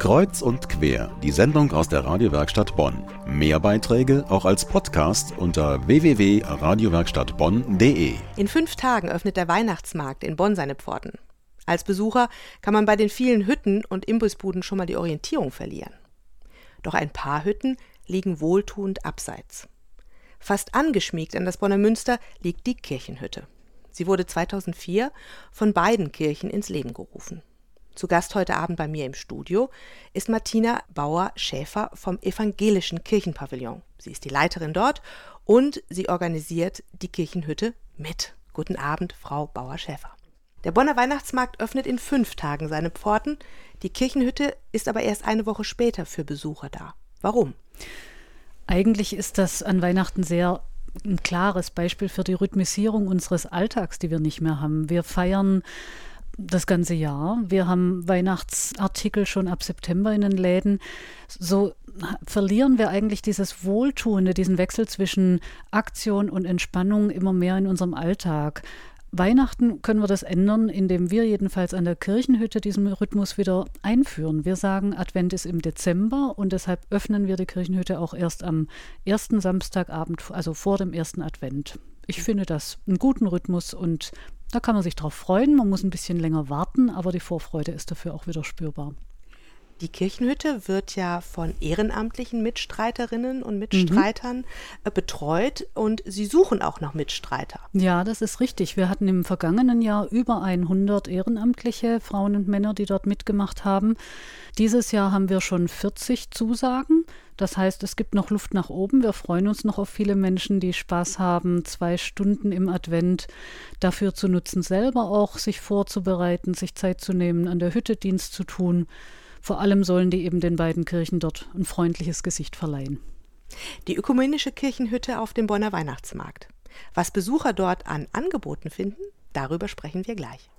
Kreuz und quer, die Sendung aus der Radiowerkstatt Bonn. Mehr Beiträge auch als Podcast unter www.radiowerkstattbonn.de. In fünf Tagen öffnet der Weihnachtsmarkt in Bonn seine Pforten. Als Besucher kann man bei den vielen Hütten und Imbissbuden schon mal die Orientierung verlieren. Doch ein paar Hütten liegen wohltuend abseits. Fast angeschmiegt an das Bonner Münster liegt die Kirchenhütte. Sie wurde 2004 von beiden Kirchen ins Leben gerufen. Zu Gast heute Abend bei mir im Studio ist Martina Bauer-Schäfer vom Evangelischen Kirchenpavillon. Sie ist die Leiterin dort und sie organisiert die Kirchenhütte mit. Guten Abend, Frau Bauer-Schäfer. Der Bonner Weihnachtsmarkt öffnet in fünf Tagen seine Pforten. Die Kirchenhütte ist aber erst eine Woche später für Besucher da. Warum? Eigentlich ist das an Weihnachten sehr ein klares Beispiel für die Rhythmisierung unseres Alltags, die wir nicht mehr haben. Wir feiern das ganze Jahr. Wir haben Weihnachtsartikel schon ab September in den Läden. So verlieren wir eigentlich dieses Wohltuende, diesen Wechsel zwischen Aktion und Entspannung immer mehr in unserem Alltag. Weihnachten können wir das ändern, indem wir jedenfalls an der Kirchenhütte diesen Rhythmus wieder einführen. Wir sagen, Advent ist im Dezember und deshalb öffnen wir die Kirchenhütte auch erst am ersten Samstagabend, also vor dem ersten Advent. Ich finde das einen guten Rhythmus und da kann man sich drauf freuen. Man muss ein bisschen länger warten, aber die Vorfreude ist dafür auch wieder spürbar. Die Kirchenhütte wird ja von ehrenamtlichen Mitstreiterinnen und Mitstreitern mhm. betreut und Sie suchen auch noch Mitstreiter. Ja, das ist richtig. Wir hatten im vergangenen Jahr über 100 ehrenamtliche Frauen und Männer, die dort mitgemacht haben. Dieses Jahr haben wir schon 40 Zusagen. Das heißt, es gibt noch Luft nach oben. Wir freuen uns noch auf viele Menschen, die Spaß haben, zwei Stunden im Advent dafür zu nutzen, selber auch sich vorzubereiten, sich Zeit zu nehmen, an der Hütte Dienst zu tun. Vor allem sollen die eben den beiden Kirchen dort ein freundliches Gesicht verleihen. Die ökumenische Kirchenhütte auf dem Bonner Weihnachtsmarkt. Was Besucher dort an Angeboten finden, darüber sprechen wir gleich.